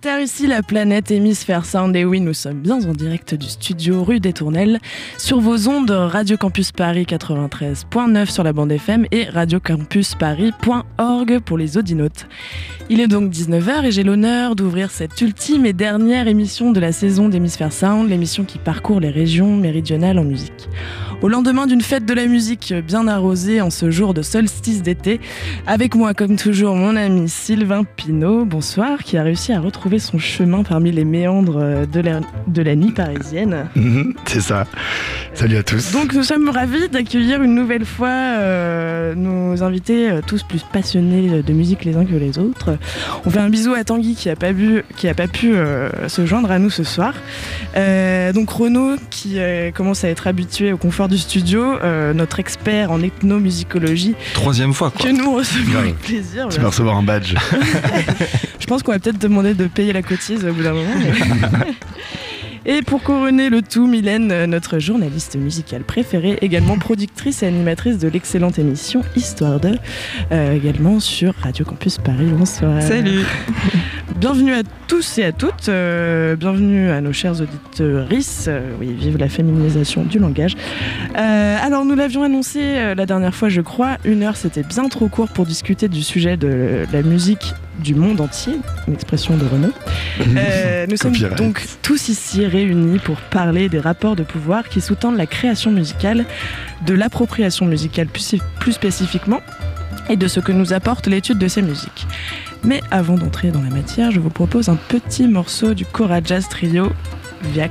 Terre, ici la planète Hémisphère Sound. Et oui, nous sommes bien en direct du studio rue des Tournelles sur vos ondes Radio Campus Paris 93.9 sur la bande FM et radiocampusparis.org pour les audinotes. Il est donc 19h et j'ai l'honneur d'ouvrir cette ultime et dernière émission de la saison d'Hémisphère Sound, l'émission qui parcourt les régions méridionales en musique. Au lendemain d'une fête de la musique bien arrosée en ce jour de solstice d'été, avec moi comme toujours mon ami Sylvain Pinault, bonsoir, qui a réussi à retrouver son chemin parmi les méandres de la, de la nuit parisienne. Mhm, c'est ça. Salut à tous. Donc nous sommes ravis d'accueillir une nouvelle fois euh, nos invités, euh, tous plus passionnés de musique les uns que les autres. On fait un bisou à Tanguy qui n'a pas, qui a pas pu euh, se joindre à nous ce soir. donc Renaud qui commence à être habitué au confort du studio, euh, notre expert en ethnomusicologie. Troisième fois, quoi. Que nous recevons avec plaisir. Tu vas recevoir un badge. Je pense qu'on va peut-être demander de payer la cotise au bout d'un moment. Et pour couronner le tout, Mylène, notre journaliste musicale préférée, également productrice et animatrice de l'excellente émission Histoire de, euh, également sur Radio Campus Paris. Bonsoir. Salut. bienvenue à tous et à toutes. Euh, bienvenue à nos chers auditeurs. oui, vive la féminisation du langage. alors, nous l'avions annoncé la dernière fois, je crois. Une heure, c'était bien trop court pour discuter du sujet de la musique du monde entier, une expression de Renault. Euh, nous sommes donc tous ici réunis pour parler des rapports de pouvoir qui sous-tendent la création musicale, de l'appropriation musicale plus, plus spécifiquement, et de ce que nous apporte l'étude de ces musiques. Mais avant d'entrer dans la matière, je vous propose un petit morceau du Cora Jazz Trio Via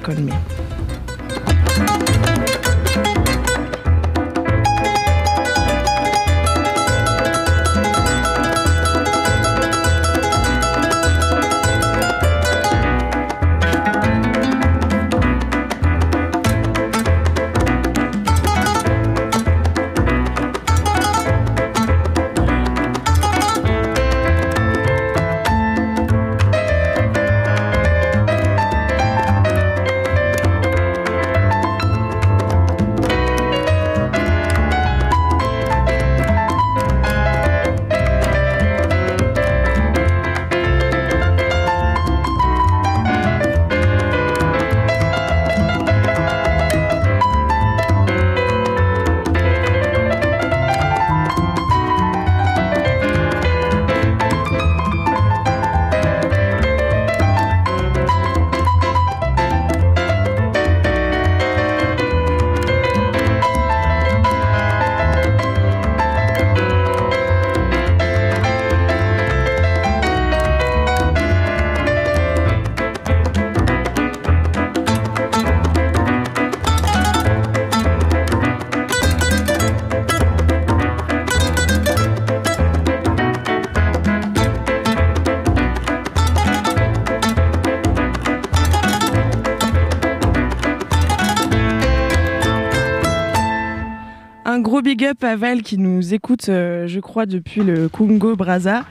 Con Me. big up à Val qui nous écoute, euh, je crois, depuis le Congo Brazza.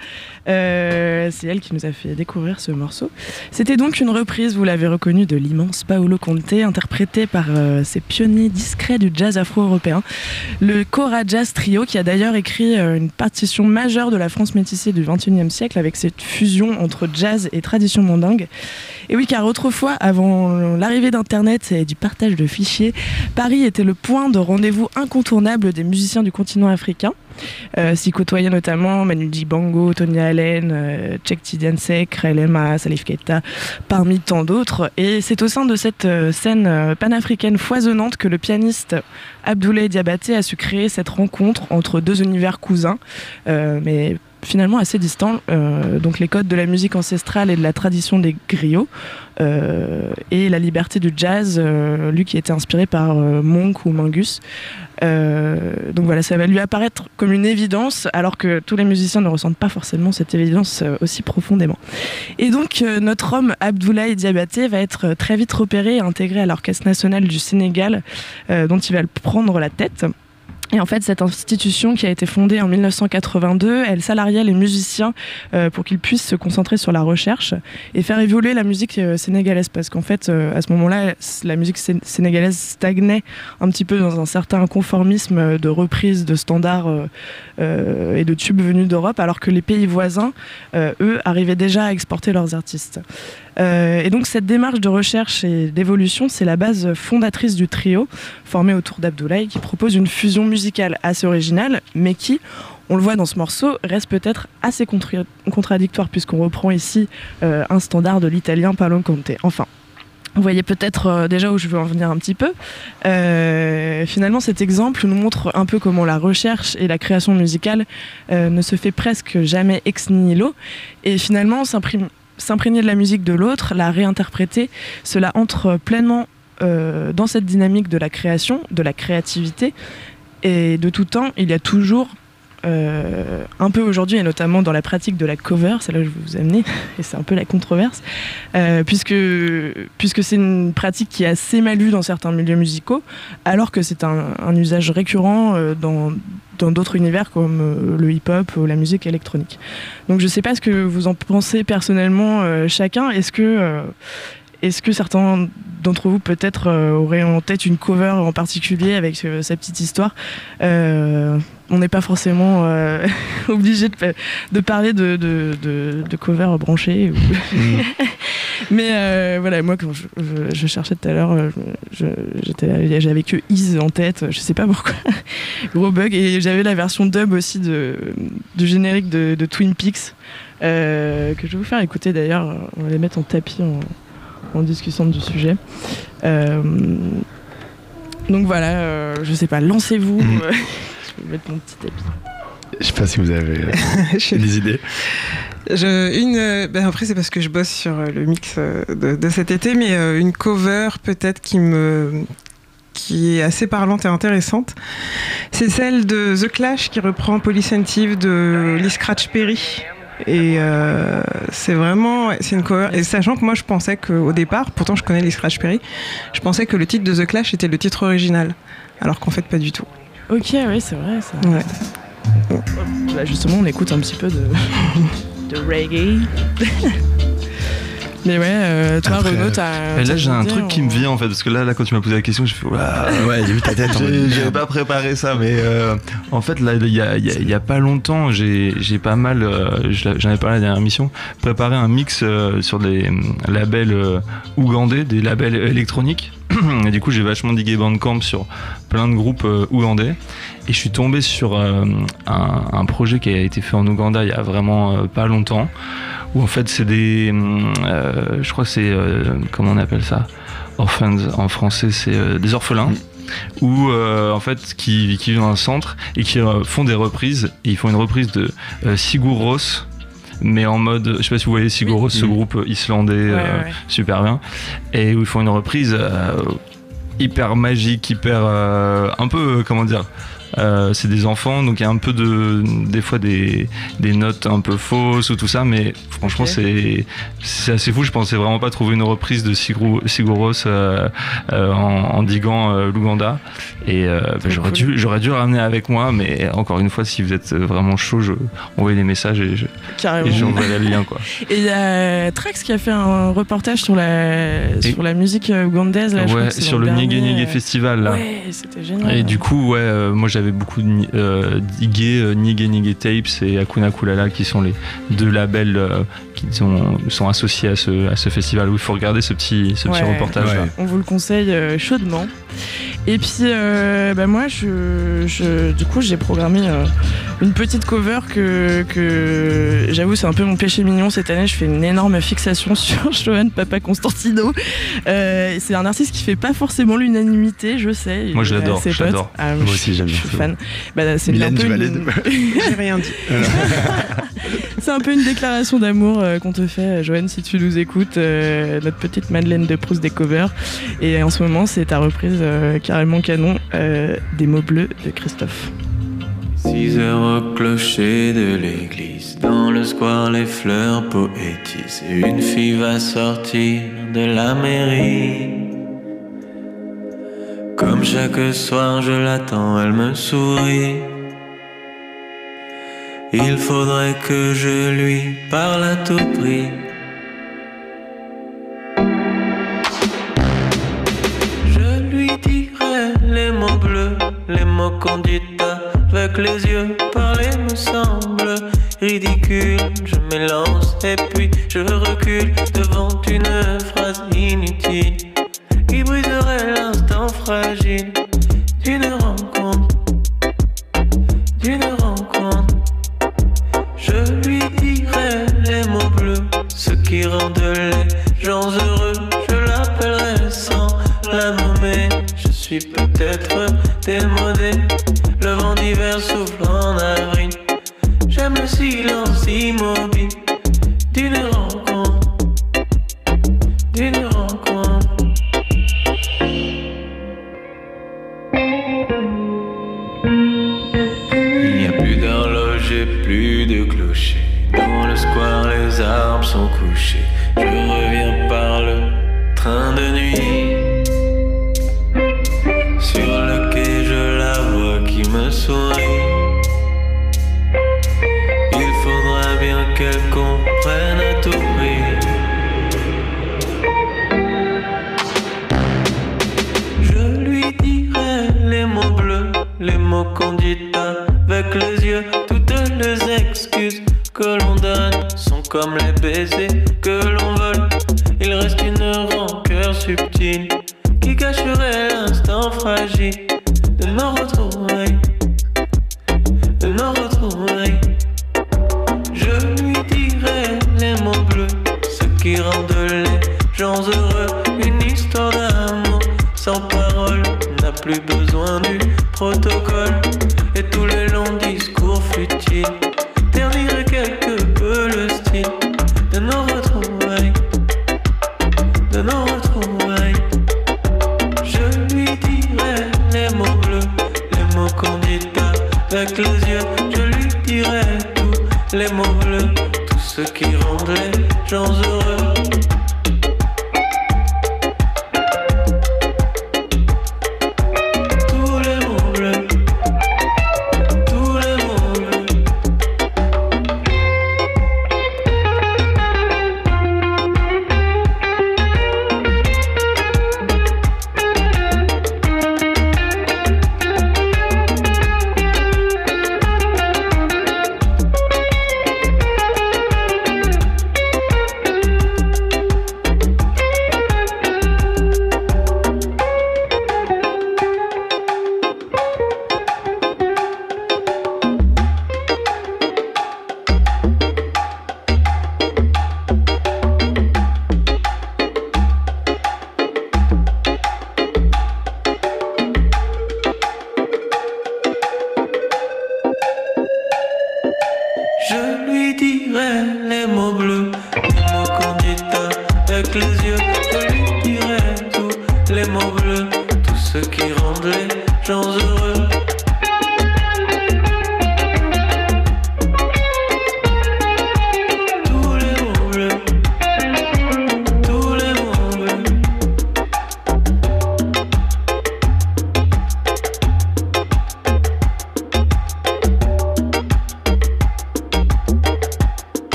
Euh, c'est elle qui nous a fait découvrir ce morceau. C'était donc une reprise, vous l'avez reconnu, de l'immense Paolo Conte, interprété par euh, ces pionniers discrets du jazz afro-européen, le Cora Jazz Trio, qui a d'ailleurs écrit une partition majeure de la France métissée du XXIe siècle avec cette fusion entre jazz et tradition mandingue. Et oui, car autrefois, avant l'arrivée d'Internet et du partage de fichiers, Paris était le point de rendez-vous incontournable des musiciens du continent africain. Euh, s'y côtoyaient notamment Manu Dibango, Tony Allen, euh, Chek Tidiansek, Krelema, Salif Keita, parmi tant d'autres. Et c'est au sein de cette euh, scène panafricaine foisonnante que le pianiste Abdoulaye Diabaté a su créer cette rencontre entre deux univers cousins, mais finalement assez distants, euh, donc les codes de la musique ancestrale et de la tradition des griots, euh, et la liberté du jazz, euh, lui qui était inspiré par Monk ou Mingus. donc voilà, ça va lui apparaître comme une évidence, alors que tous les musiciens ne ressentent pas forcément cette évidence aussi profondément. Et donc notre homme Abdoulaye Diabaté va être très vite repéré et intégré à l'Orchestre national du Sénégal, dont il va prendre la tête. Et en fait, cette institution qui a été fondée en 1982, elle salariait les musiciens euh, pour qu'ils puissent se concentrer sur la recherche et faire évoluer la musique euh, sénégalaise. Parce qu'en fait, euh, à ce moment-là, la musique sénégalaise stagnait un petit peu dans un certain conformisme de reprise de standards et de tubes venus d'Europe, alors que les pays voisins, eux, arrivaient déjà à exporter leurs artistes. Et donc cette démarche de recherche et d'évolution, c'est la base fondatrice du trio, formé autour d'Abdoulaye, qui propose une fusion musicale assez originale, mais qui, on le voit dans ce morceau, reste peut-être assez contradictoire, puisqu'on reprend ici euh, un standard de l'italien Paolo Conte. Enfin, vous voyez peut-être euh, déjà où je veux en venir un petit peu. Euh, finalement, cet exemple nous montre un peu comment la recherche et la création musicale ne se fait presque jamais ex nihilo. Et finalement, s'imprégner de la musique de l'autre, la réinterpréter, cela entre pleinement dans cette dynamique de la création, de la créativité, et de tout temps, il y a toujours euh, un peu aujourd'hui, et notamment dans la pratique de la cover, c'est là que je vais vous amener, et c'est un peu la controverse, euh, puisque, c'est une pratique qui est assez mal vue dans certains milieux musicaux, alors que c'est un, usage récurrent euh, dans dans d'autres univers comme le hip-hop ou la musique électronique. Donc je ne sais pas ce que vous en pensez personnellement chacun. Est-ce que, est-ce que certains d'entre vous peut-être euh, auraient en tête une cover en particulier avec euh, sa petite histoire euh, On n'est pas forcément obligé de, parler de, de, cover branchée. Mm. Mais voilà, moi quand je, cherchais tout à l'heure, j'avais que Is en tête, je sais pas pourquoi. Gros bug. Et j'avais la version dub aussi de, du générique de, Twin Peaks. que je vais vous faire écouter d'ailleurs, on va les mettre en tapis en, en discussion du sujet. Euh, donc voilà, euh, je sais pas, lancez-vous. Je vais mettre mon petit tapis. Je sais pas si vous avez euh, des idées. Je, une, ben après c'est parce que je bosse sur le mix de, cet été, mais une cover peut-être qui me qui est assez parlante et intéressante. C'est celle de The Clash qui reprend Polycentive de Lee Scratch Perry. Et euh, c'est vraiment, c'est une cover. Et sachant que moi, je pensais qu'au départ, pourtant je connais les Scratch Perry, je pensais que le titre de The Clash était le titre original, alors qu'en fait pas du tout. Ok, oui, c'est vrai. Ça. Bah, justement, on écoute un petit peu de, de reggae. Mais ouais, euh, toi, Renaud, t'as. là, j'ai un truc qui me vient en fait, parce que là, là quand tu m'as posé la question, je fais. ouais, j'ai vu ta tête. J'avais pas préparé ça, mais euh, en fait, là, il y a, y a, pas longtemps, j'ai pas mal, euh, j'en ai parlé à la dernière mission, préparé un mix sur des labels ougandais, des labels électroniques. Et du coup, j'ai vachement digué Bandcamp sur plein de groupes ougandais. Et je suis tombé sur un, un, projet qui a été fait en Ouganda il y a vraiment pas longtemps. Où en fait c'est des, euh, je crois que c'est, euh, comment on appelle ça, orphans. En français, c'est euh, des orphelins. Ou en fait qui, qui, vivent dans un centre et qui font des reprises. Et ils font une reprise de Sigur Rós mais en mode, je sais pas si vous voyez Sigur Rós, ce groupe islandais super bien, et où ils font une reprise hyper magique, hyper un peu comment dire euh, c'est des enfants, donc il y a un peu de, des fois des, des notes un peu fausses ou tout ça, mais franchement c'est c'est assez fou. Je pensais vraiment pas trouver une reprise de Sigur, Siguros euh, euh, en, en, diguant l'Ouganda. Et bah, j'aurais dû j'aurais dû ramener avec moi, mais encore une fois, si vous êtes vraiment chaud, je envoie des messages et je j'envoie le lien quoi. Et il y a Trax qui a fait un reportage sur la sur la musique ougandaise là, ouais, sur le Nyege Festival là. Ouais, c'était génial. Et du coup, ouais, moi j'avais beaucoup de euh, Ige, euh, Nige Tapes et Akuna Kulala qui sont les deux labels euh, qui sont, sont associés à ce, à ce festival où il faut regarder ce petit, ce petit reportage. On vous le conseille chaudement. Et puis, bah moi, je, du coup, j'ai programmé une petite cover que, que j'avoue, c'est un peu mon péché mignon cette année. Je fais une énorme fixation sur Johan Papa Constantino. c'est un artiste qui fait pas forcément l'unanimité, je sais. Moi, je l'adore. J'adore. Ah, moi aussi, j'aime bien. Bah, c'est un peu une... J'ai rien dit. c'est un peu une déclaration d'amour euh, qu'on te fait, Joanne, si tu nous écoutes. Euh, notre petite Madeleine de Proust des covers. Et en ce moment, c'est ta reprise euh, carrément canon des mots bleus de Christophe. 6 heures au clocher de l'église, dans le square les fleurs poétisent, une fille va sortir de la mairie. Comme chaque soir je l'attends, elle me sourit. Il faudrait que je lui parle à tout prix. Les mots qu'on dit avec les yeux. Parler me semble ridicule. Je m'élance et puis je recule devant une phrase inutile qui briserait l'instant fragile d'une rencontre. D'une rencontre. Je lui dirai les mots bleus, ce qui rendent les gens heureux. Suis peut-être démodé. Le vent d'hiver souffle en avril. J'aime le silence immobile d'une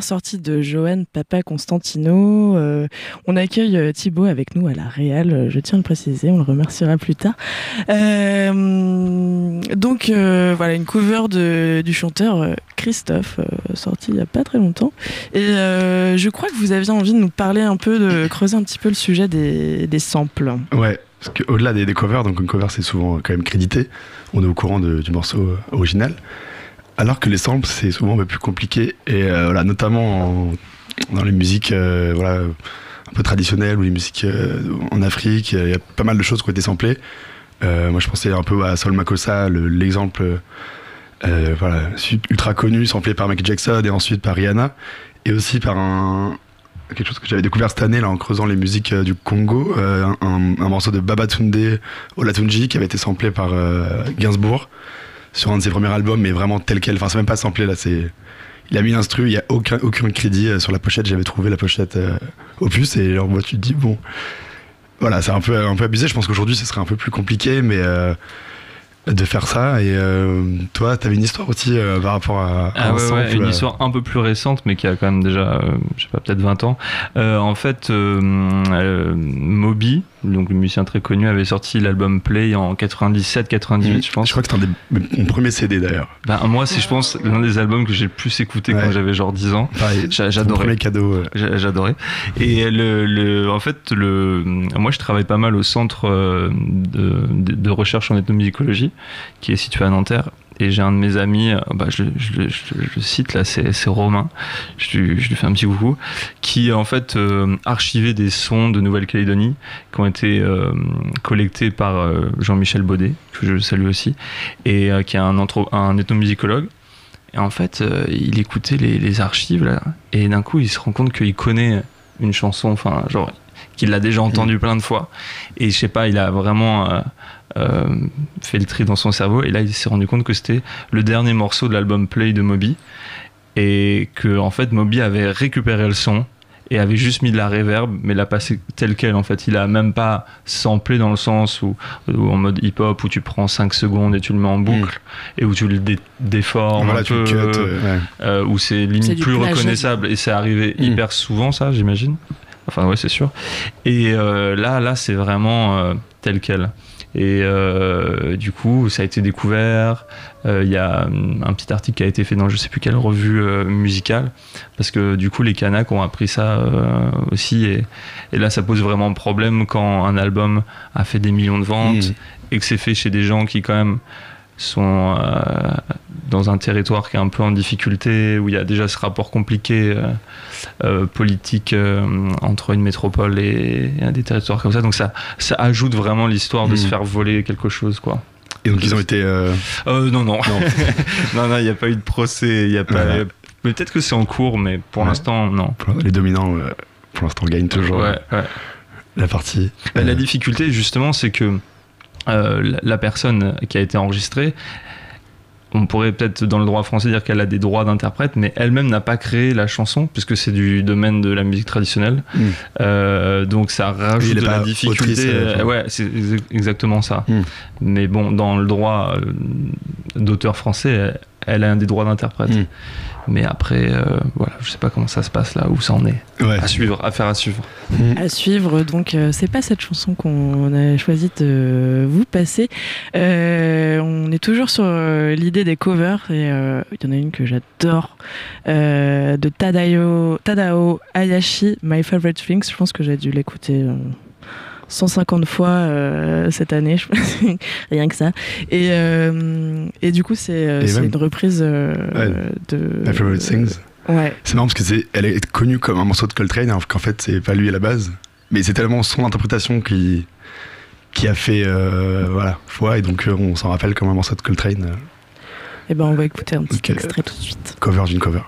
sortie de Johan Papa Constantino. Euh, on accueille euh, Thibaut avec nous à la Réal, euh, je tiens à le préciser, on le remerciera plus tard. Donc voilà, une cover de, du chanteur Christophe, sortie il n'y a pas très longtemps. Et je crois que vous aviez envie de nous parler un peu, de creuser un petit peu le sujet des, des samples. Ouais, parce qu'au-delà des, des covers, donc une cover c'est souvent quand même crédité, on est au courant du morceau original. Alors que les samples c'est souvent un peu plus compliqué, et euh, voilà, notamment en- dans les musiques euh, voilà, un peu traditionnelles ou les musiques euh, en Afrique, il y a pas mal de choses qui ont été samplées. Moi je pensais un peu à Sol Makossa, le- l'exemple voilà, ultra connu, samplé par Michael Jackson et ensuite par Rihanna, et aussi par un, quelque chose que j'avais découvert cette année là en creusant les musiques du Congo, un, morceau de Babatunde Olatunji qui avait été samplé par Gainsbourg sur un de ses premiers albums, mais vraiment tel quel. Enfin, c'est même pas samplé là, c'est. Il a mis l'instru, il y a aucun, aucun crédit euh, sur la pochette. J'avais trouvé la pochette euh, opus et alors moi tu te dis bon, voilà, c'est un peu, un peu abusé. Je pense qu'aujourd'hui, ce serait un peu plus compliqué, mais euh, de faire ça. Et euh, toi, t'avais une histoire aussi par rapport à, à Ah un ouais, une histoire un peu plus récente, mais qui a quand même déjà, je sais pas, peut-être 20 ans. En fait, Moby, donc le musicien très connu, avait sorti l'album Play en 97-98, je pense. Je crois que c'était un des- mon premier CD d'ailleurs. Ben, moi, c'est, je pense, l'un des albums que j'ai le plus écouté quand j'avais genre 10 ans. J'adorais. premier cadeau. euh, J'a- J'adorais. Et le, le, en fait, le, moi, je travaille pas mal au centre euh, de, de, de recherche en ethnomusicologie, qui est situé à Nanterre. Et j'ai un de mes amis, euh, bah, je, je, je- je le cite là, c'est Romain, je, lui- fais un petit coucou, qui en fait euh, archivait des sons de Nouvelle-Calédonie qui ont été euh, collectés par euh, Jean-Michel Baudet, que je salue aussi, et qui est un, anthro- un ethnomusicologue. Et en fait, il écoutait les, les archives là, et d'un coup, il se rend compte qu'il connaît une chanson, enfin, genre, qu'il l'a déjà entendue plein de fois. Et je sais pas, il a vraiment fait le tri dans son cerveau. Et là, il s'est rendu compte que c'était le dernier morceau de l'album Play de Moby. Et que, en fait, Moby avait récupéré le son et avait juste mis de la reverb, mais l'a passé tel quel en fait. Il a même pas samplé dans le sens où, où en mode hip-hop où tu prends 5 secondes et tu le mets en boucle et où tu le dé- déformes voilà, un tu peu, cut. euh, ouais. euh, où c'est limite plus plagiat. reconnaissable et c'est arrivé Mm. hyper souvent ça j'imagine enfin ouais c'est sûr et euh, là là c'est vraiment euh, tel quel et euh, du coup ça a été découvert. Euh, il y a hum, un petit article qui a été fait dans je sais plus quelle revue euh, musicale. Parce que du coup les Kanaks ont appris ça aussi. Et, et là ça pose vraiment problème quand un album a fait des millions de ventes Mm. et que c'est fait chez des gens qui quand même sont euh, dans un territoire qui est un peu en difficulté, où il y a déjà ce rapport compliqué euh, euh, politique entre une métropole et, et des territoires comme ça. Donc ça, ça ajoute vraiment l'histoire de se faire voler quelque chose, quoi. Et donc ils ont été. non, non, Non. non, il n'y a pas eu de procès, il y a pas. Mais Peut-être que c'est en cours, mais pour Ouais. l'instant, non. les dominants, pour l'instant, gagnent toujours Ouais, ouais. la partie. Bah, La difficulté, justement, c'est que euh, la- personne qui a été enregistrée, on pourrait peut-être dans le droit français dire qu'elle a des droits d'interprète, mais elle-même n'a pas créé la chanson, puisque c'est du domaine de la musique traditionnelle. Mm. Euh, donc ça rajoute de la difficulté. autrice, euh, ouais, c'est ex- exactement ça. Mm. Mais bon, dans le droit d'auteur français, elle, a un des droits d'interprète. Mm. Mais après, euh, voilà, je sais pas comment ça se passe là, où ça en est. Ouais. À suivre, à faire à suivre. À suivre, donc euh, c'est pas cette chanson qu'on a choisi de vous passer. Euh, on est toujours sur euh, l'idée des covers et euh, il y en a une que j'adore euh, de Tadao, Tadao Hayashi, My Favorite Things. Je pense que j'ai dû l'écouter. Euh, 150 fois euh, cette année, je pense, rien que ça. Et, euh, et du coup, c'est euh, une reprise euh, Ouais. de. My Favorite Things. Ouais. C'est marrant parce que c'est, elle est connue comme un morceau de Coltrane, alors qu'en fait c'est pas lui à la base. Mais c'est tellement son interprétation qui, qui a fait voilà foi et donc on s'en rappelle comme un morceau de Coltrane, Et ben, on va écouter un petit extrait tout de suite. cover d'une cover.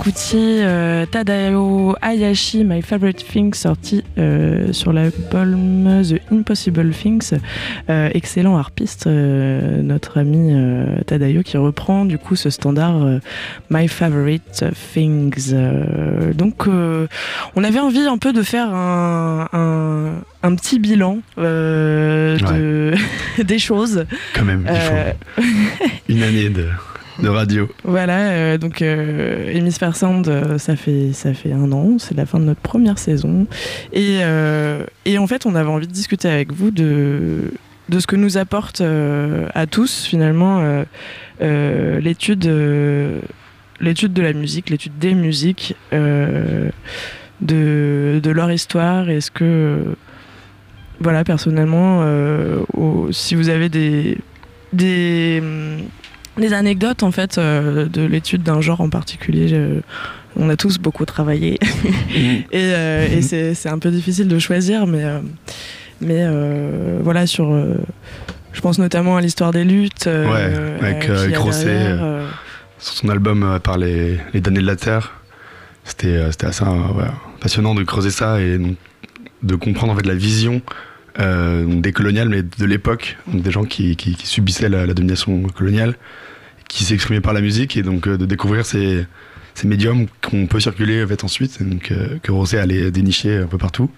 Écoutiez euh, Tadao Hayashi, My Favorite Thing, sorti euh, sur l'album The Impossible Things. Euh, excellent harpiste, euh, notre ami Tadao, qui reprend du coup ce standard My Favorite Things. Donc, on avait envie un peu de faire un, un, un petit bilan de, des choses. Quand même, il faut une année de, de radio. Voilà, euh, donc euh, Hemisphere Sound, euh, ça, fait, ça fait un an, c'est la fin de notre première saison. Et, euh, et en fait, on avait envie de discuter avec vous de, de ce que nous apporte à tous, finalement, l'étude l'étude de la musique, l'étude des musiques, de, de leur histoire. Est-ce que, voilà, personnellement, si vous avez des. Des anecdotes en fait euh, de l'étude d'un genre en particulier. Je- on a tous beaucoup travaillé et, euh, et c'est un peu difficile de choisir, mais euh, mais voilà sur. je pense notamment à l'histoire des luttes. Ouais, avec, qui y a Grosset, derrière, euh, Sur son album par les, les damnés de la Terre, c'était c'était assez ouais, passionnant de creuser ça et donc, de comprendre en fait la vision euh, des coloniales, mais de l'époque, des gens qui, qui- qui subissaient la, la domination coloniale, qui s'exprimaient par la musique et donc euh, de découvrir ces, médiums qu'on peut circuler en fait, ensuite, donc, euh, que Rosset allait dénicher un peu partout.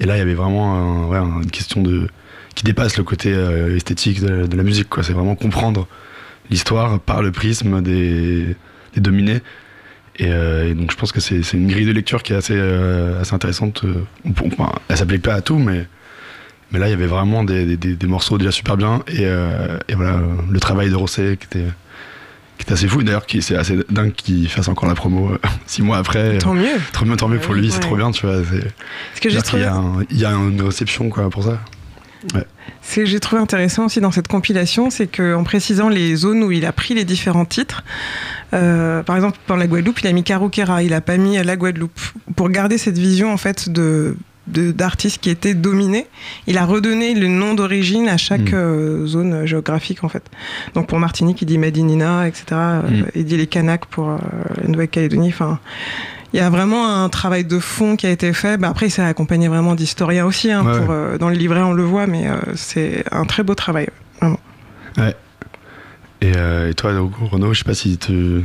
Et là, il y avait vraiment une question de qui dépasse le côté euh, esthétique de, la musique. C'est vraiment comprendre l'histoire par le prisme des, des dominés. Et, donc je pense que c'est une grille de lecture qui est assez, assez intéressante. Enfin, elle s'applique pas à tout, mais, mais là il y avait vraiment des, des- morceaux déjà super bien. Et, et voilà, le travail de Rosset qui était, qui était assez fou. D'ailleurs, c'est assez dingue qu'il fasse encore la promo euh, six mois après. Tant mieux. Trop bien, tant mieux pour lui, c'est Ouais. trop bien, tu vois. que j'ai trouvé, il y a une réception quoi, pour ça. ce que j'ai trouvé intéressant aussi dans cette compilation, c'est qu'en précisant les zones où il a pris les différents titres, euh, par exemple dans la Guadeloupe, il a mis Caroquera, il a pas mis la Guadeloupe, pour garder cette vision en fait de- d'artistes qui étaient dominés, il a redonné le nom d'origine à chaque Mm. euh, zone géographique en fait. Donc pour Martinique, il dit Medinina, etc. Euh, Mm. Il dit les Kanaks pour euh, la Nouvelle-Calédonie. Enfin, il y a vraiment un travail de fond qui a été fait. Bah, après, il s'est accompagné vraiment d'historiens aussi. hein, Ouais, pour, euh, dans le livret, on le voit, mais c'est un très beau travail. Et, euh, et toi, donc, Renaud, je sais pas si tu.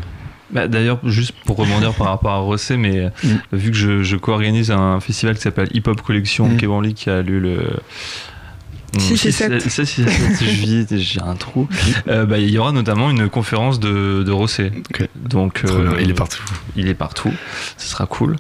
Bah, D'ailleurs, juste pour rebondir par rapport à Rosset, mais euh, Mm. vu que je, je co-organise un festival qui s'appelle Hip Hop Collection Mm. Branly qui a lieu le. Six et sept. 6 et 7 juillet, j'ai un trou. Euh, bah, il y aura notamment une conférence de, de Rosset. Ok. Donc, euh, il est partout. il est partout, ce sera cool.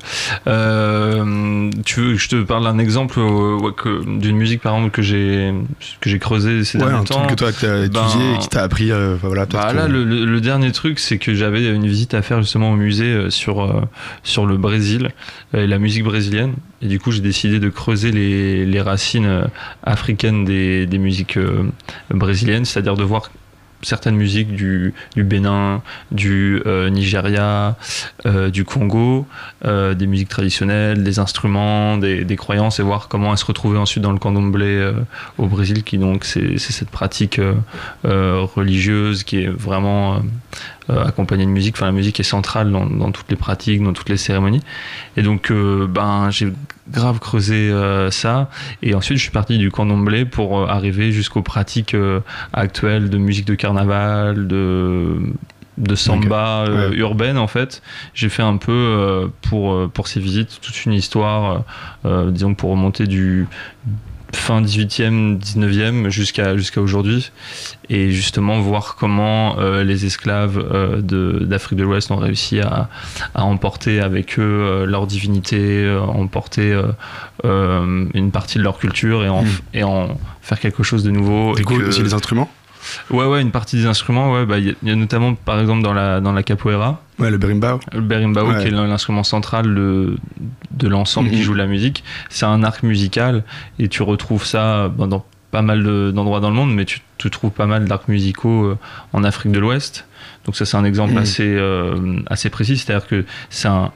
Euh, tu veux que je te parle d'un exemple euh, d'une musique par exemple que j'ai que j'ai creusé ces Ouais, derniers un temps? truc que toi, que t'as étudié Ben, et qui t'a appris. euh, voilà, bah que- là, le, le- dernier truc, c'est que j'avais une visite à faire justement au musée euh, sur, sur le Brésil et la musique brésilienne. Et du coup, j'ai décidé de creuser les, les racines euh, des, musiques euh, brésiliennes, c'est-à-dire de voir certaines musiques du, du Bénin, du euh, Nigeria, euh, du Congo, des musiques traditionnelles, des instruments, des, croyances et voir comment elles se retrouvaient ensuite dans le candomblé au Brésil, qui donc c'est cette pratique religieuse qui est vraiment accompagnée de musique. Enfin, la musique est centrale dans, dans toutes les pratiques, dans toutes les cérémonies. Et donc, ben, j'ai grave creusé euh, ça. Et ensuite, je suis parti du candomblé pour euh, arriver jusqu'aux pratiques euh, actuelles de musique de carnaval, de de samba euh, Ouais. urbaine en fait j'ai fait un peu pour pour ces visites toute une histoire disons pour remonter du fin 18e 19e jusqu'à jusqu'à aujourd'hui et justement voir comment euh, les esclaves euh, d'Afrique de l'Ouest ont réussi à, à emporter avec eux euh, leur divinité, emporter une partie de leur culture et en, Mm. et en faire quelque chose de nouveau. Du et coup, que- aussi les instruments? Ouais, ouais, une partie des instruments, ouais, bah, il y, a- y a notamment par exemple dans la, dans la capoeira, Ouais, le berimbau. le berimbau Ouais. qui est l'instrument central de, de l'ensemble qui Mhm. joue la musique. C'est un arc musical et tu retrouves ça bah, dans pas mal de- d'endroits dans le monde, mais tu, tu trouves pas mal d'arcs musicaux euh, en Afrique de l'Ouest. Donc ça c'est un exemple Mhm. assez, euh, assez précis, c'est-à-dire que c'est un,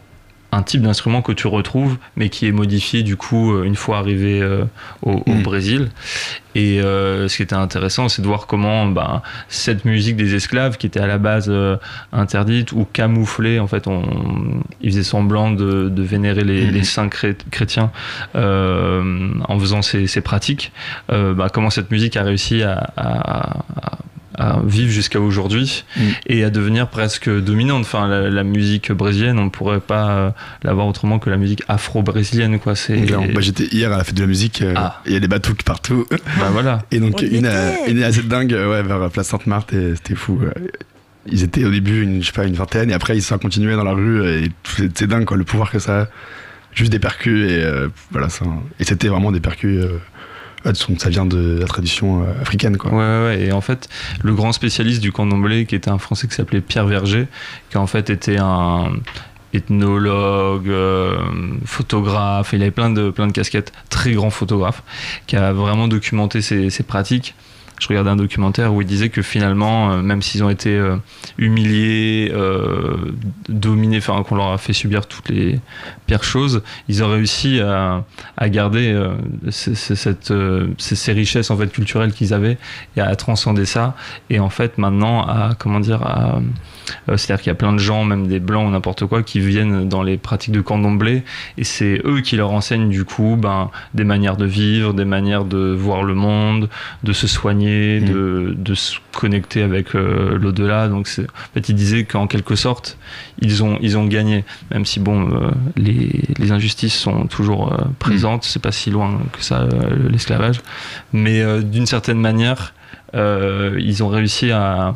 un type d'instrument que tu retrouves, mais qui est modifié du coup euh, une fois arrivé euh, au, au Mm. Brésil. Et euh, ce qui était intéressant, c'est de voir comment ben, cette musique des esclaves, qui était à la base euh, interdite ou camouflée, en fait, on, ils faisaient semblant de, de vénérer les, les saints chrétiens en faisant ces, ces pratiques. Bah, comment cette musique a réussi à, à- à- à vivre jusqu'à aujourd'hui Mhm. et à devenir presque dominante. Enfin, la, la musique brésilienne, on ne pourrait pas euh, l'avoir autrement que la musique afro-brésilienne, quoi. C'est. Bah, J'étais hier à la fête de la musique, euh, Ah. il y a des batouks partout. bah, voilà. Et donc une, euh, une assez dingue euh, ouais, vers Place Sainte-Marthe et c'était fou. ouais. Ils étaient au début une, je sais pas, une vingtaine et après ils sont continués dans la rue et c'est c'est dingue quoi, le pouvoir que ça a. Juste des percus et euh, voilà ça. Et c'était vraiment des percus. euh, ça vient de la tradition euh, africaine quoi. Et en fait, le grand spécialiste du candomblé, qui était un Français qui s'appelait Pierre Verger, qui en fait était un ethnologue, euh, photographe, il avait plein de, plein de casquettes, très grand photographe, qui a vraiment documenté ses, ses pratiques. Je regardais un documentaire où il disait que finalement, euh, même s'ils ont été euh, humiliés, euh, dominés, enfin qu'on leur a fait subir toutes les pires choses, ils ont réussi à, garder ces, richesses en fait culturelles qu'ils avaient et à transcender ça. Et en fait, maintenant, à comment dire, à, c'est-à-dire qu'il y a plein de gens, même des blancs ou n'importe quoi, qui viennent dans les pratiques de candomblé et c'est eux qui leur enseignent du coup ben, des manières de vivre, des manières de voir le monde, de se soigner, Mm. de, de se connecter avec euh, l'au-delà. Donc, c'est, en fait, ils disaient qu'en quelque sorte, ils ont, ils ont gagné, même si bon, euh, les, les injustices sont toujours euh, présentes, c'est pas si loin que ça, euh, l'esclavage, mais euh, d'une certaine manière, euh, ils ont réussi à,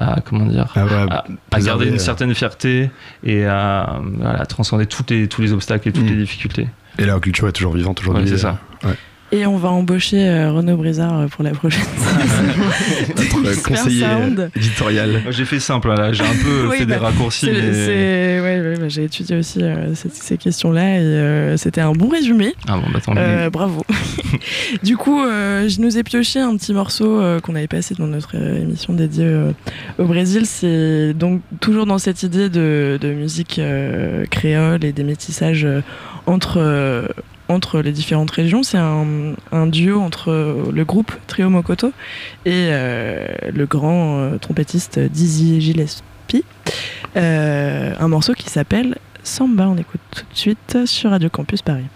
à comment dire, Ah ouais, à, à garder une euh, certaine fierté et à, voilà, transcender toutes les, tous les obstacles et toutes Mm. les difficultés. Et la culture est toujours vivante aujourd'hui. Ouais, c'est ça. euh, Et on va embaucher euh, Renaud Brizard euh, pour la prochaine Notre conseiller sound. éditorial. J'ai fait simple là, j'ai un peu Oui, fait des bah, raccourcis. C'est- mais- c'est- ouais, ouais, bah, j'ai étudié aussi euh, ces, ces questions-là et euh, c'était un bon résumé. Ah bon, bah tant mieux. Bravo. du coup, euh, je nous ai pioché un petit morceau euh, qu'on avait passé dans notre euh, émission dédiée euh, au Brésil. C'est donc toujours dans cette idée de, de musique euh, créole et des métissages euh, entre, euh, entre les différentes régions. C'est un, duo entre le groupe Trio Mokoto et euh, le grand euh, trompettiste Dizzy Gillespie. Euh, un morceau qui s'appelle Samba. On écoute tout de suite sur Radio Campus Paris.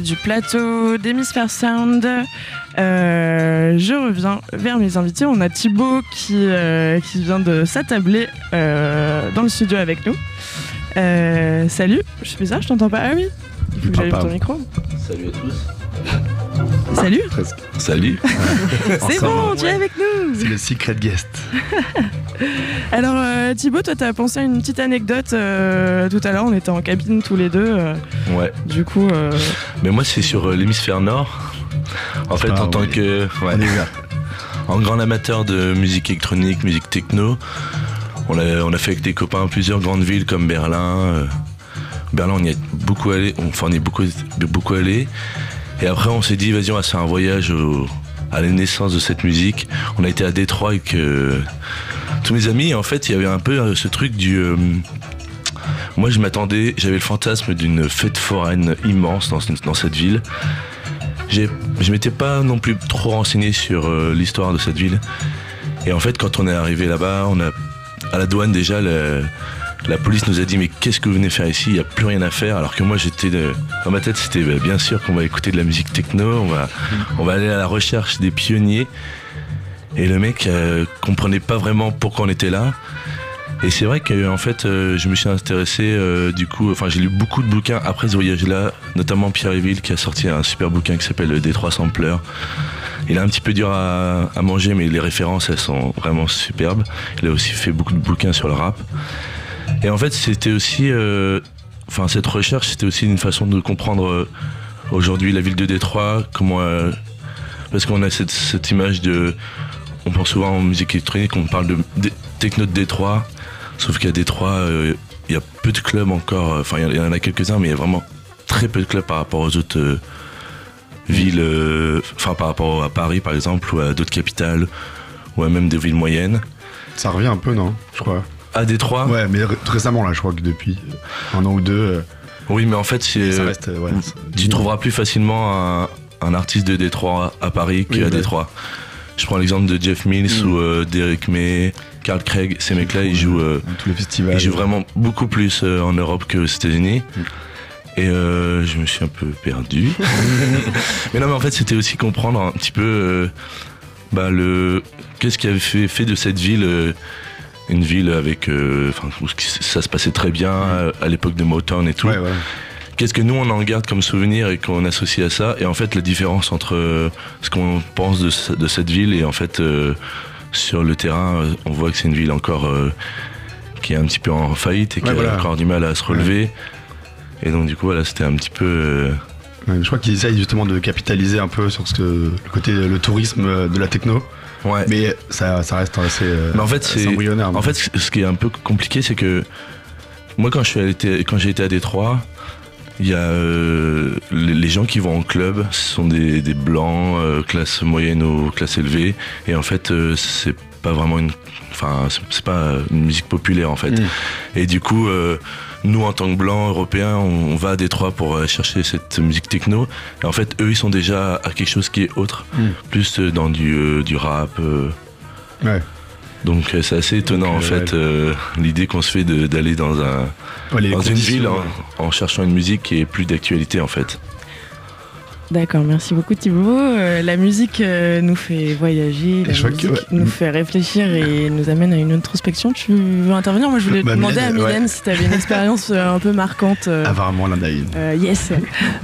Du plateau d'Hémisphère Sound. Euh, je reviens vers mes invités. On a Thibaut qui, euh, qui vient de s'attabler euh, dans le studio avec nous. Euh, salut, je suis bizarre, je t'entends pas. Ah oui, il faut que j'allume ton micro. Salut à tous. Salut, Presque. Salut. c'est bon, tu es avec nous. C'est le secret guest. Alors euh, Thibaut, toi t'as pensé à une petite anecdote euh, tout à l'heure, on était en cabine tous les deux. euh, Ouais. du coup, euh, Mais moi, c'est sur euh, l'hémisphère nord. En fait, Ah, en tant que. ouais, On est ouvert. en grand amateur de musique électronique, musique techno, on a, on a fait avec des copains plusieurs grandes villes comme Berlin. euh, Berlin, on y est beaucoup allé. Enfin, on y est beaucoup, beaucoup allé. Et après, on s'est dit, vas-y, on va faire un voyage à la naissance de cette musique. On a été à Détroit avec euh, tous mes amis. Et en fait, il y avait un peu euh, ce truc du. euh, moi, je m'attendais, j'avais le fantasme d'une fête foraine immense dans, dans cette ville. Je m'étais pas non plus trop renseigné sur euh, l'histoire de cette ville. Et en fait, quand on est arrivé là-bas, on a à la douane déjà, le- la police nous a dit mais qu'est-ce que vous venez faire ici? Il n'y a plus rien à faire. Alors que moi, j'étais de- dans ma tête, c'était bah, bien sûr qu'on va écouter de la musique techno, on va, on va aller à la recherche des pionniers. Et le mec euh, comprenait pas vraiment pourquoi on était là. Et c'est vrai que fait, euh, je me suis intéressé euh, du coup, enfin j'ai lu beaucoup de bouquins après ce voyage-là, notamment Pierre Eville qui a sorti un super bouquin qui s'appelle Le Détroit Sampler. Il est un petit peu dur à, à manger, mais les références elles sont vraiment superbes. Il a aussi fait beaucoup de bouquins sur le rap. Et en fait, c'était aussi, euh, enfin cette recherche, c'était aussi une façon de comprendre euh, aujourd'hui la ville de Détroit, comment, euh, parce qu'on a cette, image de, on pense souvent en musique électronique, on parle de, techno de Détroit. Sauf qu'à Détroit, il y a peu de clubs encore. Enfin, il y en a quelques-uns, mais il y a vraiment très peu de clubs par rapport aux autres villes. Enfin, par rapport à Paris, par exemple, ou à d'autres capitales, ou à même des villes moyennes. Ça revient un peu, non? Je crois. À Détroit, Ouais, mais ré- récemment, là, je crois que depuis un an ou deux, euh, oui, mais en fait, c'est, ça reste. euh, ouais, tu trouveras plus facilement un, un artiste de Détroit à Paris Oui, qu'à ouais. Détroit. Je prends l'exemple de Jeff Mills Mm. ou euh, Derek May, Carl Craig. Ces mecs-là, ils jouent. euh, tous les festivals. Vraiment beaucoup plus euh, en Europe qu'aux États-Unis. Mm. Et euh, je me suis un peu perdu. mais non, mais en fait, c'était aussi comprendre un petit peu bah, le qu'est-ce qui avait fait, fait de cette ville une ville avec, euh, enfin, où ça se passait très bien à l'époque de Motown et tout. Ouais, ouais. Qu'est-ce que nous on en garde comme souvenir et qu'on associe à ça? Et en fait, la différence entre euh, ce qu'on pense de, ce- de cette ville et en fait euh, sur le terrain, on voit que c'est une ville encore qui est un petit peu en faillite et qui a encore du mal à se relever. Et donc du coup, voilà, c'était un petit peu. Je crois qu'ils essayent justement de capitaliser un peu sur ce que, le côté le tourisme de la techno, ouais. mais ça, ça reste assez, euh, Mais en fait, c'est- embryonnaire. En fait, ce ce qui est un peu compliqué, c'est que moi, quand je suis allé, quand j'ai été à Détroit, il y a euh, les gens qui vont en club, ce sont des, des blancs, euh, classe moyenne ou classe élevée, et en fait, euh, c'est pas vraiment une, enfin, c'est- pas une musique populaire en fait. Mm. Et du coup, euh, nous en tant que blancs européens, on, on va à Détroit pour chercher cette musique techno. Et en fait, eux, ils sont déjà à quelque chose qui est autre, Mm. plus dans du, du rap. Ouais. Donc euh, c'est assez étonnant Donc, en fait euh, l'idée qu'on se fait d'aller dans un Ouais, dans une ville en, en cherchant une musique qui est plus d'actualité en fait. D'accord, merci beaucoup Thibaut. Euh, la musique euh, nous fait voyager, la que, musique ouais. nous fait réfléchir et nous amène à une introspection. Tu veux intervenir? Moi je voulais Bah, demander à Mylène, ouais. si tu avais une expérience euh, un peu marquante. vraiment, l'un euh, yes.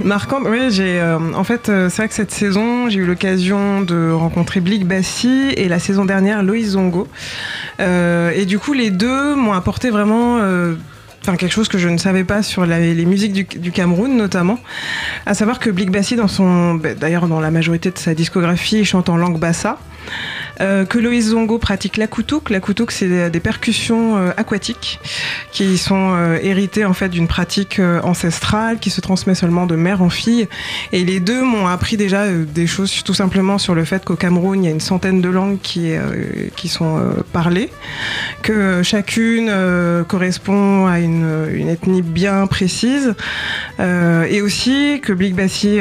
Marquante, oui, j'ai. euh, en fait, euh, c'est vrai que cette saison, j'ai eu l'occasion de rencontrer Blick Bassi et la saison dernière, Loïs Zongo. Euh, et du coup, les deux m'ont apporté vraiment. Enfin, quelque chose que je ne savais pas sur les musiques du, Cameroun notamment, à savoir que Blick Bassi, dans son, bah, d'ailleurs dans la majorité de sa discographie, chante en langue bassa, Euh, que Loïs Zongo pratique l'akoutouk. L'akoutouk, c'est des, percussions euh, aquatiques qui sont euh, héritées en fait d'une pratique ancestrale qui se transmet seulement de mère en fille. Et les deux m'ont appris déjà des choses tout simplement sur le fait qu'au Cameroun, il y a une centaine de langues qui, sont parlées, que chacune correspond à une, ethnie bien précise. Et aussi que Blick Bassi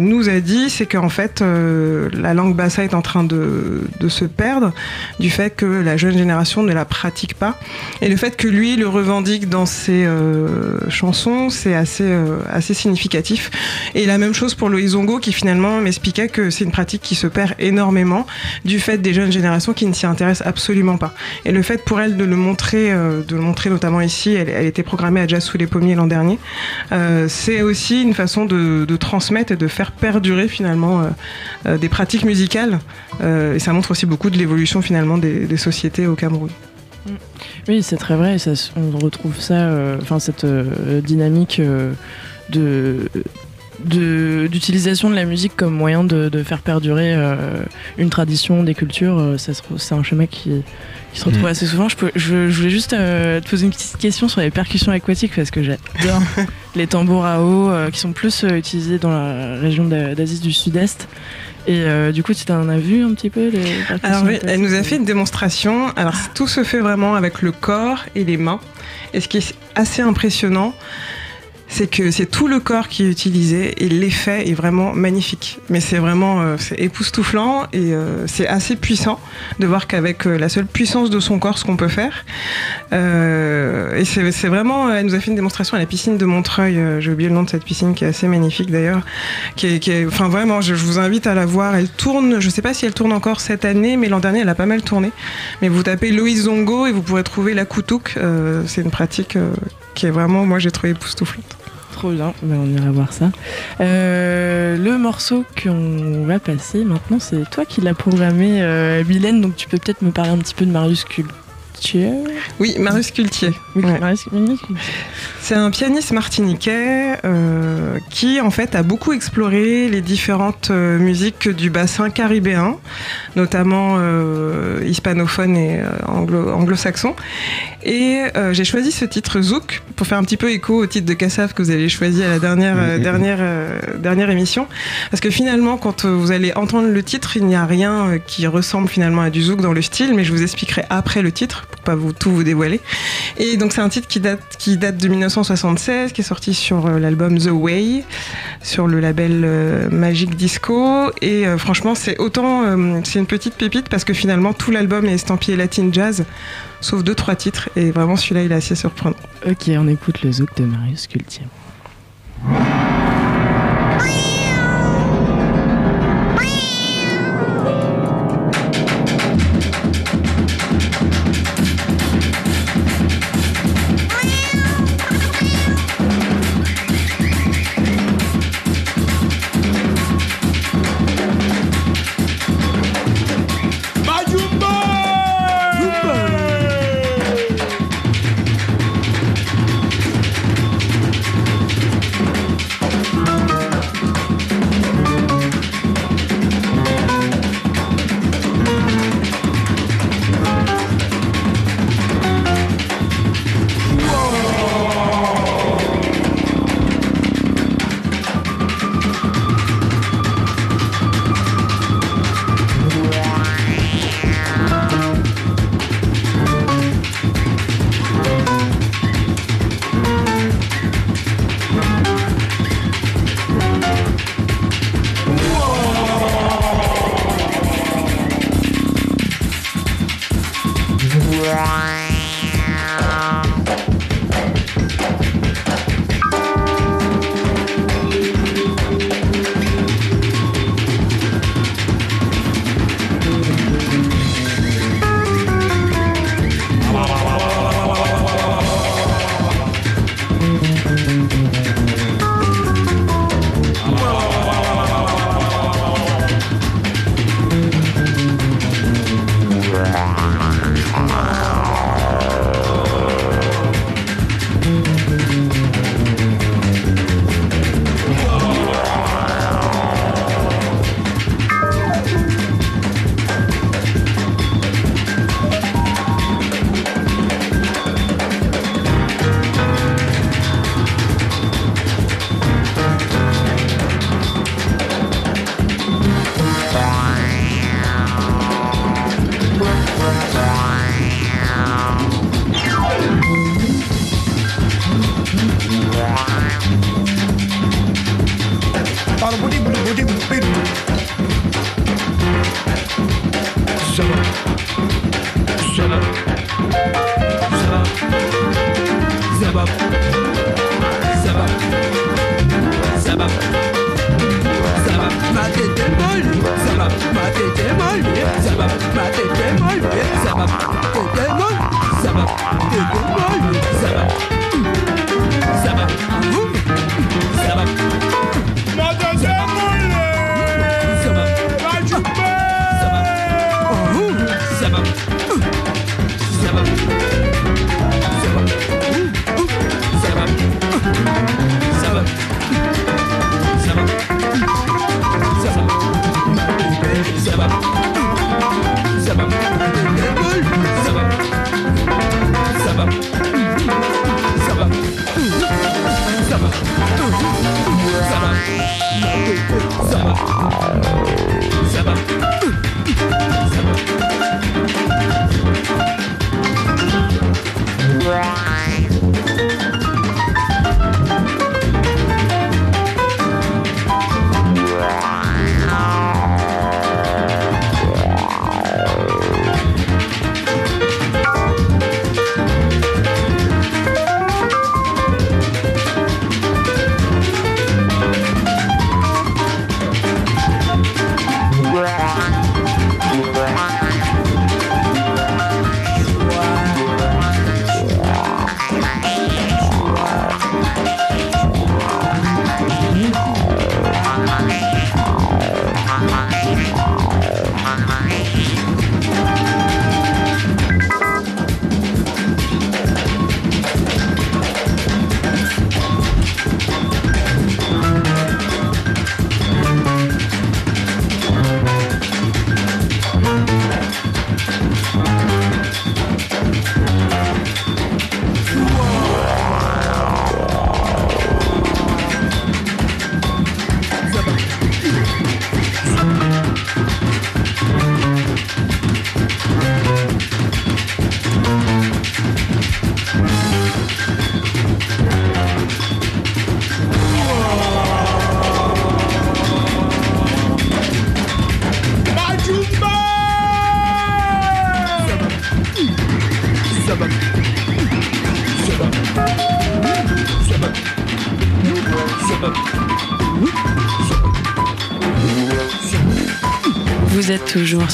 nous a dit, c'est qu'en fait, la langue bassa est en train de, se perdre du fait que la jeune génération ne la pratique pas. Et le fait que lui le revendique dans ses euh, chansons, c'est assez, euh, assez significatif. Et la même chose pour Loïs Zongo qui finalement m'expliquait que c'est une pratique qui se perd énormément du fait des jeunes générations qui ne s'y intéressent absolument pas. Et le fait pour elle de le montrer, euh, de le montrer notamment ici, elle, était programmée à Jazz sous les pommiers l'an dernier, c'est aussi une façon de, transmettre et de faire perdurer finalement des pratiques musicales. Euh, et ça montre aussi beaucoup de l'évolution finalement des, des sociétés au Cameroun. Oui, c'est très vrai. ça on retrouve ça, euh, enfin cette euh, dynamique euh, de d'utilisation de, la musique comme moyen de, de faire perdurer euh, une tradition, des cultures. euh, c'est un schéma qui, qui se retrouve Mm. assez souvent. Je, peux- je, je voulais juste euh, te poser une petite question sur les percussions aquatiques parce que j'adore les tambours à eau euh, qui sont plus euh, utilisés dans la région d'A- d'Asie du Sud-Est. Et euh, du coup, tu t'en as vu un petit peu les Alors oui, elle nous a fait une démonstration. Alors tout se fait vraiment avec le corps et les mains. Et ce qui est assez impressionnant, c'est que c'est tout le corps qui est utilisé et l'effet est vraiment magnifique. Mais c'est vraiment euh, époustouflant et euh, c'est assez puissant de voir qu'avec euh, la seule puissance de son corps, ce qu'on peut faire. Et c'est vraiment, elle nous a fait une démonstration à la piscine de Montreuil. J'ai oublié le nom de cette piscine qui est assez magnifique d'ailleurs. Enfin vraiment, je, vous invite à la voir. Elle tourne, je sais pas si elle tourne encore cette année, mais l'an dernier elle a pas mal tourné. Mais vous tapez Loïs Zongo et vous pourrez trouver la koutouk. C'est une pratique qui est vraiment, moi j'ai trouvé époustouflante. Ben, on ira voir ça. Euh, le morceau qu'on va passer maintenant, c'est toi qui l'as programmé, euh, Mylène, donc tu peux peut-être me parler un petit peu de Marius Oui, Marius Cultier. Ouais. C'est un pianiste martiniquais euh, qui en fait a beaucoup exploré les différentes euh, musiques du bassin caribéen, notamment euh, hispanophone et euh, anglo- anglo-saxon. Et euh, j'ai choisi ce titre Zouk pour faire un petit peu écho au titre de Kassav que vous avez choisi à la dernière, dernière, euh, dernière émission. Parce que finalement, quand vous allez entendre le titre, il n'y a rien qui ressemble finalement à du Zouk dans le style, mais je vous expliquerai après le titre pour pas vous tout vous dévoiler. Et donc c'est un titre qui date, qui date de 1976, qui est sorti sur euh, l'album The Way, sur le label euh, Magic Disco. Et euh, franchement, c'est autant, c'est une petite pépite parce que finalement tout l'album est estampillé latin jazz, sauf deux trois titres. Et vraiment celui-là, il est assez surprenant. Ok, on écoute le zouk de Marius Culture. Right. Vous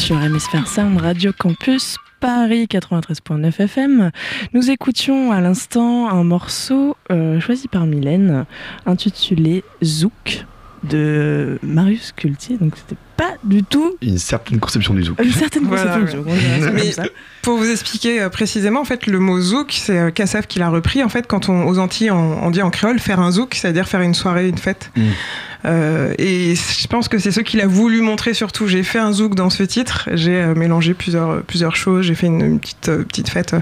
sur Hémisphère Sound, Radio Campus Paris 93.9 FM. Nous écoutions à l'instant un morceau euh, choisi par Mylène intitulé Zouk de Marius Cultier. Donc c'était pas du tout Une certaine conception du zouk. une certaine Voilà, conception du zouk. Mais- ça. Pour vous expliquer euh, précisément, en fait, le mot zouk, c'est euh, Kassav qui l'a repris. En fait, quand on, aux Antilles, on, on dit en créole faire un zouk, c'est-à-dire faire une soirée, une fête. Mm. Euh, et je pense que c'est ce qu'il a voulu montrer surtout. J'ai fait un zouk dans ce titre. J'ai euh, mélangé plusieurs, plusieurs choses. J'ai fait une, une petite, euh, petite fête.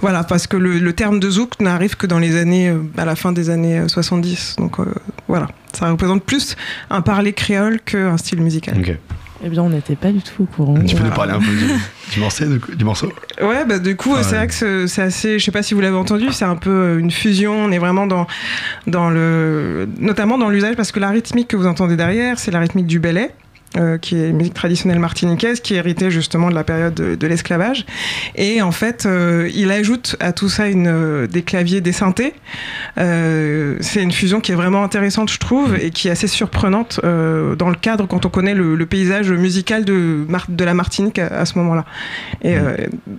voilà, parce que le, le terme de zouk n'arrive que dans les années, euh, à la fin des années euh, 70. Donc euh, voilà, ça représente plus un parler créole qu'un style musical. Eh bien, on n'était pas du tout au courant. Tu peux nous parler un peu du, du morceau, du, du morceau Ouais, bah du coup, Ah c'est ouais. vrai que c'est- assez. Je sais pas si vous l'avez entendu, c'est un peu euh, une fusion. On est vraiment dans, dans le, notamment dans l'usage parce que la rythmique que vous entendez derrière, c'est la rythmique du belay. Euh, qui est une musique traditionnelle martiniquaise, qui est héritée justement de la période de, de l'esclavage. Et en fait, euh, il ajoute à tout ça une, euh, des claviers, des synthés. Euh, c'est une fusion qui est vraiment intéressante, je trouve, et qui est assez surprenante dans le cadre quand on connaît le, le paysage musical de, la Martinique à, à ce moment-là. Et euh,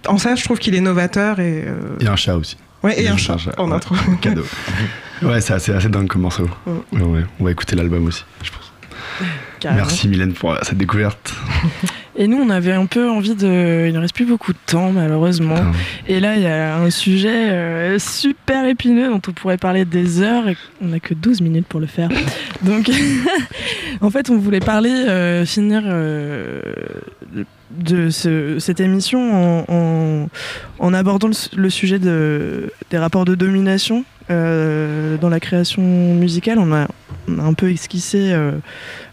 en ça, je trouve qu'il est novateur et, a un chat aussi. ouais, et un chat chat, en ouais. intro. Cadeau. Ouais, c'est assez, assez dingue comme morceau. Mm. Ouais, ouais. On va écouter l'album aussi, je pense. Carrément. Merci Mylène pour cette découverte. Et nous, on avait un peu envie de. Il ne reste plus beaucoup de temps, malheureusement. Putain. Et là, il y a un sujet euh, super épineux dont on pourrait parler des heures et on n'a que 12 minutes pour le faire. Donc, en fait, on voulait parler, euh, finir euh, de ce- cette émission en, abordant le, le sujet de, des rapports de domination euh, dans la création musicale. On a, un peu esquissé euh,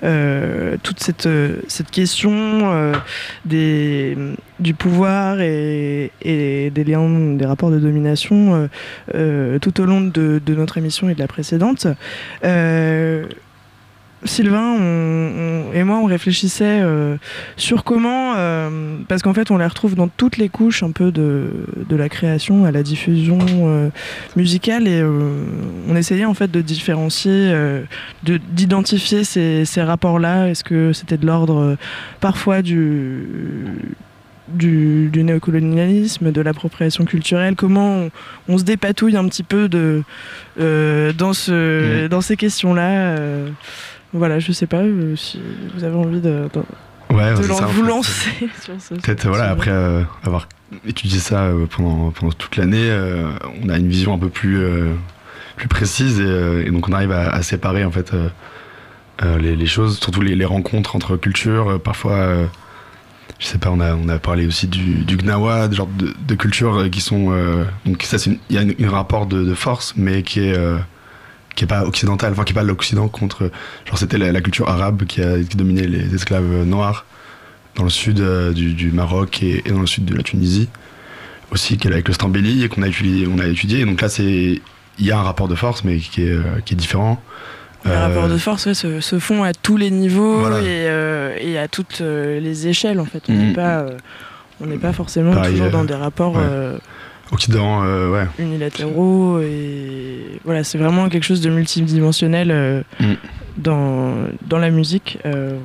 euh, toute cette, cette question des, du pouvoir et, des liens, des rapports de domination tout au long de, de notre émission et de la précédente. Sylvain on- on- et moi, on réfléchissait euh, sur comment, euh, parce qu'en fait, on les retrouve dans toutes les couches un peu de, de la création à la diffusion euh, musicale et on essayait en fait de différencier, de- d'identifier ces, ces rapports-là. Est-ce que c'était de l'ordre parfois du du, du néocolonialisme, de l'appropriation culturelle, comment on, on se dépatouille un petit peu de, euh, dans, ce, dans ces questions-là. euh, voilà, je sais pas euh, si vous avez envie de, de, Ouais, de c'est lan- ça, en vous lancer sur ce. Peut-être voilà, après euh, avoir étudié ça euh, pendant, pendant toute l'année, euh, on a une vision un peu plus, plus précise et, et donc on arrive à, à séparer en fait les, les choses, surtout les, les rencontres entre cultures. parfois, je sais pas, on a, on a parlé aussi du, du Gnawa, de genre de, de cultures qui sont. donc ça, il y a un rapport de, de force, mais qui est. qui est pas occidental, enfin qui est pas l'Occident contre, genre c'était la, la culture arabe qui a qui dominait les esclaves euh, noirs dans le sud euh, du, du Maroc et, et dans le sud de la Tunisie aussi qu'elle avec le Stambéli et qu'on a étudié on a étudié et donc là c'est il y a un rapport de force mais qui est, euh, qui est différent Les Euh, rapports de force ouais, se, se font à tous les niveaux Voilà. et, euh, et à toutes les échelles en fait. On n'est pas, euh, on n'est pas forcément Pareil, toujours dans des rapports ouais. Occident euh, ouais unilatéraux et voilà, c'est vraiment quelque chose de multidimensionnel euh, Mm. dans, dans la musique. euh.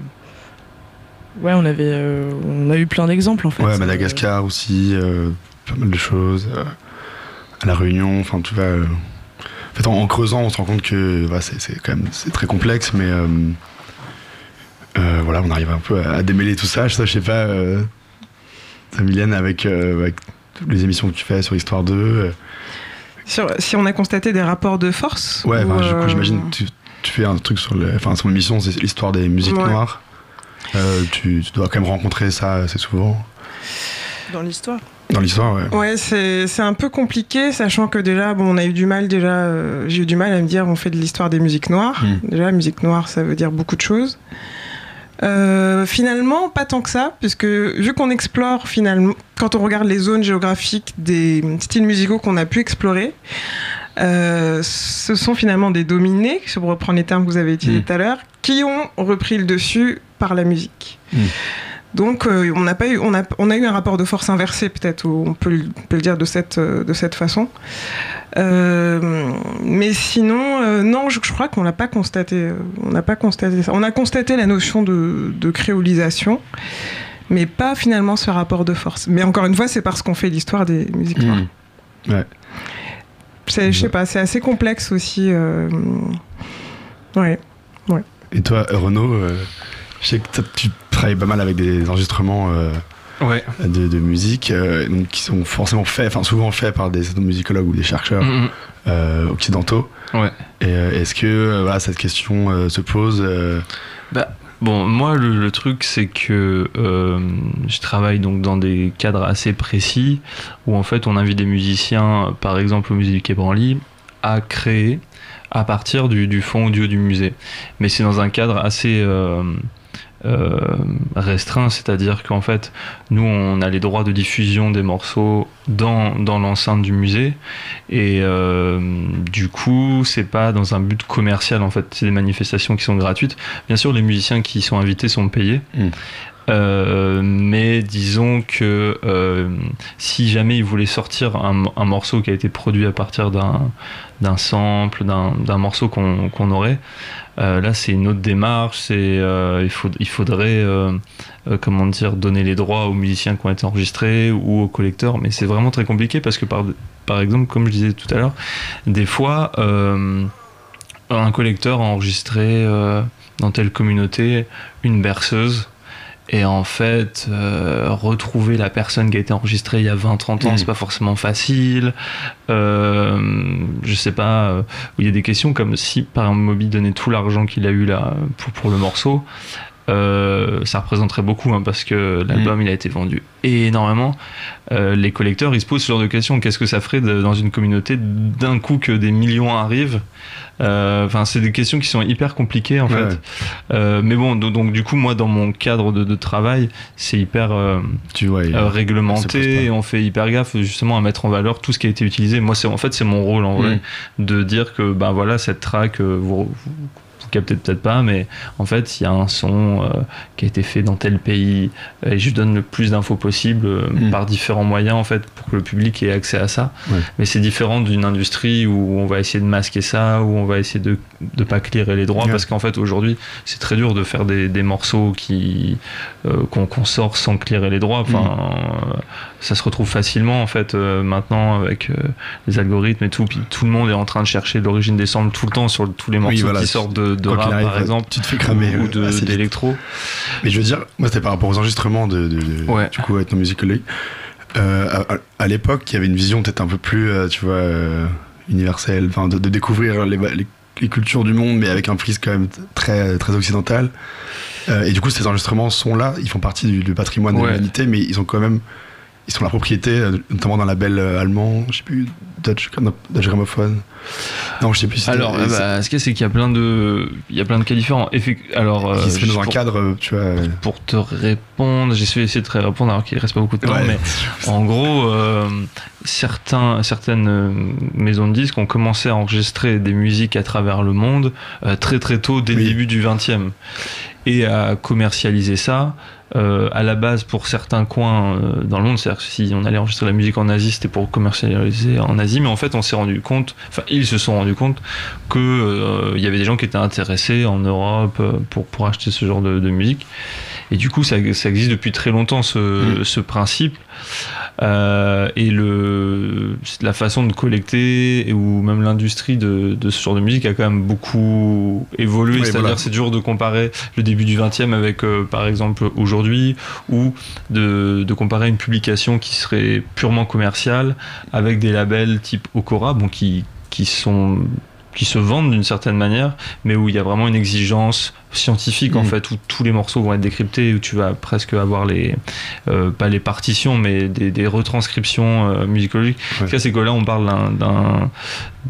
ouais, on avait, on a eu plein d'exemples en fait. ouais Madagascar aussi pas mal de choses à la Réunion enfin tu vois en fait en, en creusant on se rend compte que c'est quand même très complexe mais voilà on arrive un peu à, à démêler tout ça je sais, je sais pas Samilienne avec, les émissions que tu fais sur Histoire 2 euh, Sur- si on a constaté des rapports de force Ouais, ou, enfin, du coup, euh, j'imagine tu, tu fais un truc sur le, enfin, son émission, c'est l'histoire des musiques Ouais. noires. Euh, tu, tu dois quand même rencontrer ça assez souvent dans l'histoire. dans l'histoire, ouais. Ouais, c'est c'est un peu compliqué, sachant que déjà, bon, on a eu du mal, déjà, euh, j'ai eu du mal à me dire, on fait de l'histoire des musiques noires. Mm. Déjà, la musique noire, ça veut dire beaucoup de choses. Euh, finalement, pas tant que ça, puisque vu qu'on explore finalement, quand on regarde les zones géographiques des styles musicaux qu'on a pu explorer, euh, ce sont finalement des dominés, pour reprendre les termes que vous avez utilisés Mm. tout à l'heure, qui ont repris le dessus par la musique. Mm. Donc, euh, on n'a pas eu, on a, on a eu un rapport de force inversé, peut-être, on peut, on peut le dire de cette, euh, de cette façon. Euh, mais sinon, euh, non, je, je crois qu'on l'a pas constaté. On n'a pas constaté ça. On a constaté la notion de, de créolisation, mais pas finalement ce rapport de force. Mais encore une fois, c'est parce qu'on fait l'histoire des musiques noires. Mm. C'est- Je sais pas, c'est assez complexe aussi. euh, Ouais. Et toi, Renaud, euh, je sais que tu pas mal avec des enregistrements euh, Ouais. de, de musique euh, donc, qui sont forcément faits, enfin souvent faits par des musicologues ou des chercheurs Mhm. euh, occidentaux. Ouais. Et est-ce que voilà, cette question se pose euh, Bon, moi, le, le truc, c'est que euh, je travaille donc dans des cadres assez précis où en fait on invite des musiciens, par exemple au musée du Quai Branly, à créer à partir du, du fond audio du musée. Mais c'est dans un cadre assez euh, restreint, c'est-à-dire qu'en fait, nous, on a les droits de diffusion des morceaux dans, dans l'enceinte du musée, et euh, du coup, c'est pas dans un but commercial, en fait, c'est des manifestations qui sont gratuites. Bien sûr, les musiciens qui y sont invités sont payés. Mm. Euh, mais disons que euh, si jamais ils voulaient sortir un, un morceau qui a été produit à partir d'un sample, d'un morceau qu'on qu'on aurait, euh, là c'est une autre démarche. Euh, il, faudrait euh, comment dire donner les droits aux musiciens qui ont été enregistrés ou aux collecteurs, mais c'est vraiment très compliqué parce que par par exemple, comme je disais tout à l'heure, des fois un collecteur a enregistré dans telle communauté une berceuse. Et en fait, euh, retrouver la personne qui a été enregistrée il y a 20-30 ans, Mhm. c'est pas forcément facile. Euh, je sais pas, euh, il y a des questions comme si par exemple Moby donnait tout l'argent qu'il a eu là pour, pour le morceau. Euh, ça représenterait beaucoup hein, parce que l'album il a été vendu énormément. Euh, les collecteurs ils se posent ce genre de questions. Qu'est-ce que ça ferait de- dans une communauté d'un coup que des millions arrivent? Euh, Enfin, c'est des questions qui sont hyper compliquées en Ouais. fait. Mais bon, do- donc du coup moi dans mon cadre de, de travail c'est hyper Tu vois, réglementé et on fait hyper gaffe justement à mettre en valeur tout ce qui a été utilisé. Moi, c'est en fait c'est mon rôle en vrai Mm. de dire que ben voilà cette track vous, vous- vous captez peut-être pas, mais en fait, il y a un son euh, qui a été fait dans tel pays, euh, et je donne le plus d'infos possible euh, Mm. par différents moyens, en fait, pour que le public ait accès à ça. Ouais. Mais c'est différent d'une industrie où on va essayer de masquer ça, où on va essayer de ne pas clearer les droits, Ouais. parce qu'en fait, aujourd'hui, c'est très dur de faire des, des morceaux qui euh, qu'on sort sans clearer les droits. Enfin, Mm. ça se retrouve facilement, en fait, maintenant, avec les algorithmes et tout. Puis tout le monde est en train de chercher l'origine des samples tout le temps sur tous les morceaux voilà, qui sortent de, de rap, qu'il arrive, par exemple, tu te fais cramer ou euh, de- assez vite. d'électro. Mais je veux dire, moi c'était par rapport aux enregistrements de, de- de- Ouais. du coup Ethnomusicology. Euh, à, à- l'époque, il y avait une vision peut-être un peu plus, euh, tu vois, euh, universelle, enfin de, de découvrir les, les- les cultures du monde, mais avec un prisme quand même très très occidental. Euh, et du coup, ces enregistrements sont là, ils font partie du, du patrimoine de l'humanité, mais ils ont quand même, ils sont la propriété, euh, notamment d'un label euh, allemand, je sais plus, Dutch, Dutch Gramophone. Non, je sais plus. si Alors, euh, bah, ce qu'il y a, c'est qu'il y a plein de, il y a plein de cas différents. Alors, qui se dans un pour- cadre, tu vois. pour te répondre, j'ai essayé de te répondre alors qu'il reste pas beaucoup de temps, ouais. mais en gros, euh, certains, certaines maisons de disques ont commencé à enregistrer des musiques à travers le monde euh, très très tôt, dès le début du 20e, et à commercialiser ça. Euh, à la base, pour certains coins euh, dans le monde, c'est-à-dire que si on allait enregistrer la musique en Asie, c'était pour commercialiser en Asie, mais en fait, on s'est rendu compte, enfin, ils se sont rendus compte que euh, il y avait des gens qui étaient intéressés en Europe euh, pour, pour acheter ce genre de, de musique. Et du coup, ça, ça existe depuis très longtemps ce, Mm. ce principe. Euh, et le, la façon de collecter ou même l'industrie de, de ce genre de musique a quand même beaucoup évolué. Oui, C'est-à-dire, voilà. c'est dur de comparer le début du 20e avec, euh, par exemple, aujourd'hui, ou de, de comparer une publication qui serait purement commerciale avec des labels type Okora, bon, qui, qui sont qui se vendent d'une certaine manière, mais où il y a vraiment une exigence scientifique en Mm. fait, où tous les morceaux vont être décryptés, où tu vas presque avoir les, euh, pas les partitions, mais des, des retranscriptions euh, musicologiques. Ouais. Cas, c'est que là, on parle d'un-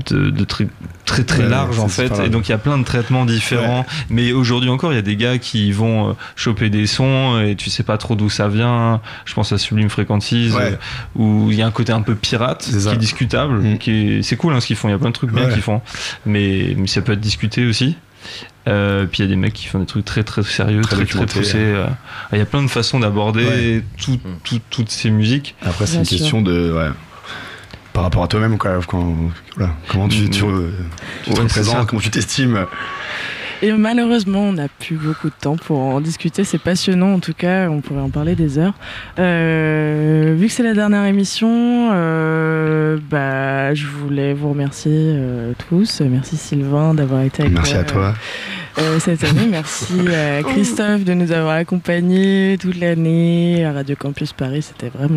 de, de très très, très Ouais, large en fait, et donc il y a plein de traitements différents. Mais aujourd'hui encore, il y a des gars qui vont euh, choper des sons et tu sais pas trop d'où ça vient. Je pense à Sublime Frequencies, euh, où il y a un côté un peu pirate C'est qui est discutable. Mm. Qui est, c'est cool hein, ce qu'ils font. Il y a plein de trucs bien qu'ils font, mais, mais ça peut être discuté aussi. Euh, puis il y a des mecs qui font des trucs très très sérieux, Très très poussés. euh. Il y a plein de façons d'aborder Ouais. tout- tout- toutes ces musiques. Après, c'est une sûr. question de. Ouais, par rapport à toi-même, quoi. Quand, voilà, comment tu, tu, euh, tu te Ouais, représentes, comment tu t'estimes. Et malheureusement, on n'a plus beaucoup de temps pour en discuter. C'est passionnant, en tout cas, on pourrait en parler des heures. Euh, vu que c'est la dernière émission, euh, bah, je voulais vous remercier euh, tous. Merci Sylvain d'avoir été avec Merci moi, à toi. euh, cette année. Merci à Christophe de nous avoir accompagnés toute l'année à Radio Campus Paris. C'était vraiment